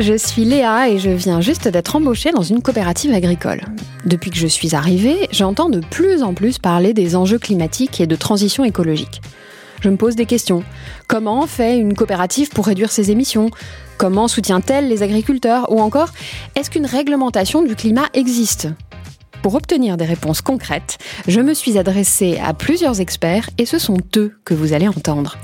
je suis Léa et je viens juste d'être embauchée dans une coopérative agricole. Depuis que je suis arrivée, j'entends de plus en plus parler des enjeux climatiques et de transition écologique. Je me pose des questions. Comment fait une coopérative pour réduire ses émissions? Comment soutient-elle les agriculteurs? Ou encore, est-ce qu'une réglementation du climat existe? Pour obtenir des réponses concrètes, je me suis adressée à plusieurs experts et ce sont eux que vous allez entendre.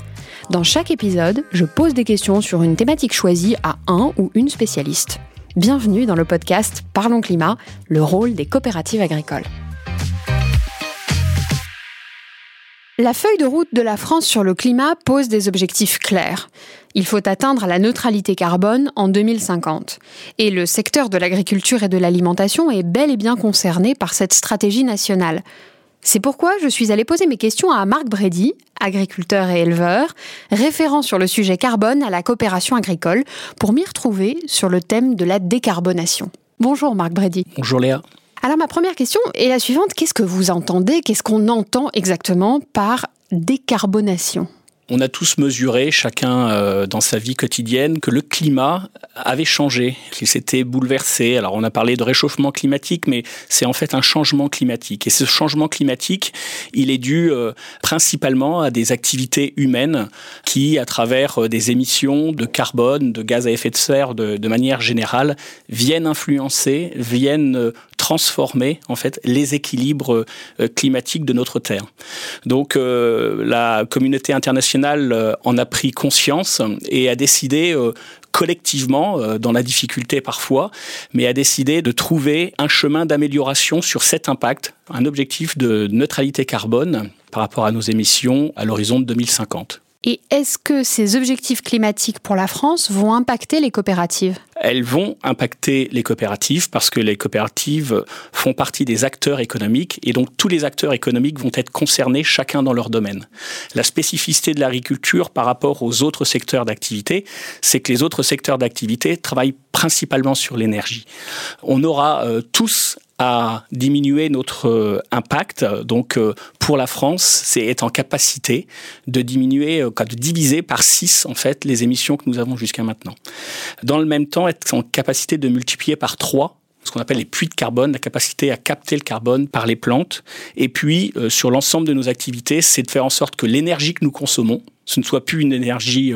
Dans chaque épisode, je pose des questions sur une thématique choisie à un ou une spécialiste. Bienvenue dans le podcast Parlons Climat, le rôle des coopératives agricoles. La feuille de route de la France sur le climat pose des objectifs clairs. Il faut atteindre la neutralité carbone en 2050. Et le secteur de l'agriculture et de l'alimentation est bel et bien concerné par cette stratégie nationale. C'est pourquoi je suis allée poser mes questions à Marc Brady, agriculteur et éleveur, référent sur le sujet carbone à la coopération agricole, pour m'y retrouver sur le thème de la décarbonation. Bonjour Marc Brady. Bonjour Léa. Alors ma première question est la suivante. Qu'est-ce que vous entendez Qu'est-ce qu'on entend exactement par décarbonation? On a tous mesuré, chacun euh, dans sa vie quotidienne, que le climat avait changé, qu'il s'était bouleversé. Alors on a parlé de réchauffement climatique, mais c'est en fait un changement climatique. Et ce changement climatique, il est dû euh, principalement à des activités humaines qui, à travers euh, des émissions de carbone, de gaz à effet de serre, de, de manière générale, viennent influencer, viennent transformer en fait les équilibres climatiques de notre Terre. Donc la communauté internationale euh, en a pris conscience et a décidé euh, collectivement, euh, dans la difficulté parfois, mais a décidé de trouver un chemin d'amélioration sur cet impact, un objectif de neutralité carbone par rapport à nos émissions à l'horizon de 2050. Et est-ce que ces objectifs climatiques pour la France vont impacter les coopératives? Elles vont impacter les coopératives parce que les coopératives font partie des acteurs économiques et donc tous les acteurs économiques vont être concernés chacun dans leur domaine. La spécificité de l'agriculture par rapport aux autres secteurs d'activité, c'est que les autres secteurs d'activité travaillent principalement sur l'énergie. On aura euh, tous à diminuer notre euh, impact. Donc, euh, pour la France, c'est être en capacité de diminuer, euh, de diviser par 6 en fait les émissions que nous avons jusqu'à maintenant. Dans le même temps, être en capacité de multiplier par 3 ce qu'on appelle les puits de carbone, la capacité à capter le carbone par les plantes. Et puis, sur l'ensemble de nos activités, c'est de faire en sorte que l'énergie que nous consommons, ce ne soit plus une énergie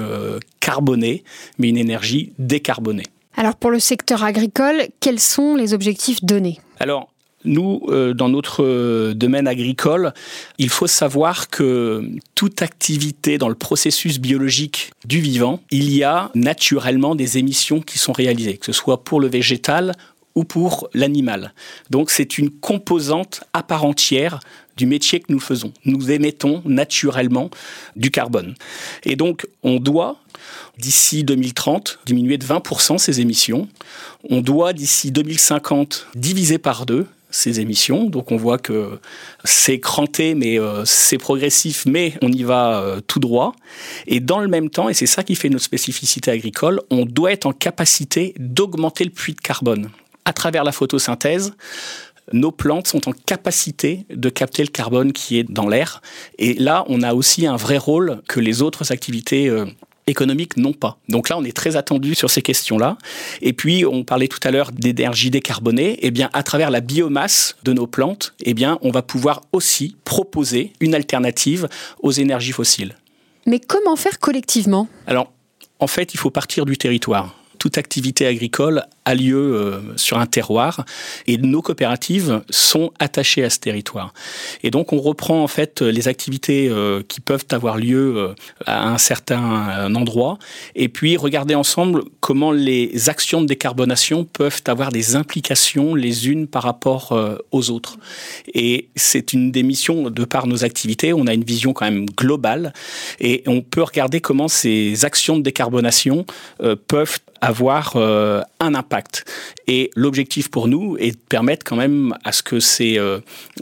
carbonée, mais une énergie décarbonée. Alors pour le secteur agricole, quels sont les objectifs donnés? Alors nous, euh, dans notre euh, domaine agricole, il faut savoir que toute activité dans le processus biologique du vivant, il y a naturellement des émissions qui sont réalisées, que ce soit pour le végétal ou pour l'animal. Donc c'est une composante à part entière du métier que nous faisons. Nous émettons naturellement du carbone. Et donc on doit d'ici 2030 diminuer de 20% ces émissions. On doit d'ici 2050 diviser par deux ces émissions. Donc on voit que c'est cranté, mais euh, c'est progressif, mais on y va euh, tout droit. Et dans le même temps, et c'est ça qui fait notre spécificité agricole, on doit être en capacité d'augmenter le puits de carbone. À travers la photosynthèse, nos plantes sont en capacité de capter le carbone qui est dans l'air. Et là, on a aussi un vrai rôle que les autres activités euh, économiques n'ont pas. Donc là, on est très attendu sur ces questions-là. Et puis, on parlait tout à l'heure d'énergie décarbonée. Eh bien, à travers la biomasse de nos plantes, eh bien, on va pouvoir aussi proposer une alternative aux énergies fossiles. Mais comment faire collectivement? Alors, en fait, il faut partir du territoire toute activité agricole a lieu euh, sur un terroir et nos coopératives sont attachées à ce territoire. Et donc on reprend en fait les activités euh, qui peuvent avoir lieu euh, à un certain endroit et puis regarder ensemble comment les actions de décarbonation peuvent avoir des implications les unes par rapport aux autres. Et c'est une des missions de par nos activités, on a une vision quand même globale et on peut regarder comment ces actions de décarbonation peuvent avoir un impact. Et l'objectif pour nous est de permettre quand même à ce que ces euh,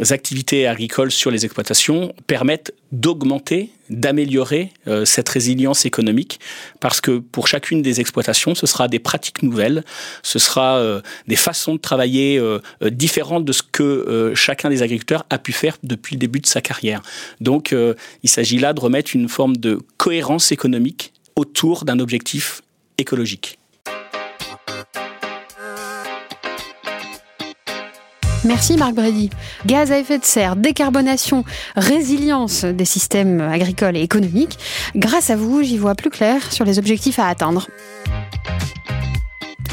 activités agricoles sur les exploitations permettent d'augmenter, d'améliorer euh, cette résilience économique, parce que pour chacune des exploitations, ce sera des pratiques nouvelles, ce sera des façons de travailler différentes de ce que chacun des agriculteurs a pu faire depuis le début de sa carrière. Donc il s'agit là de remettre une forme de cohérence économique autour d'un objectif écologique. Merci Marc Brady. Gaz à effet de serre, décarbonation, résilience des systèmes agricoles et économiques. Grâce à vous, j'y vois plus clair sur les objectifs à atteindre.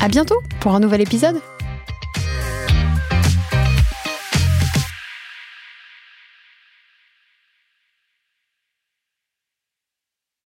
À bientôt pour un nouvel épisode.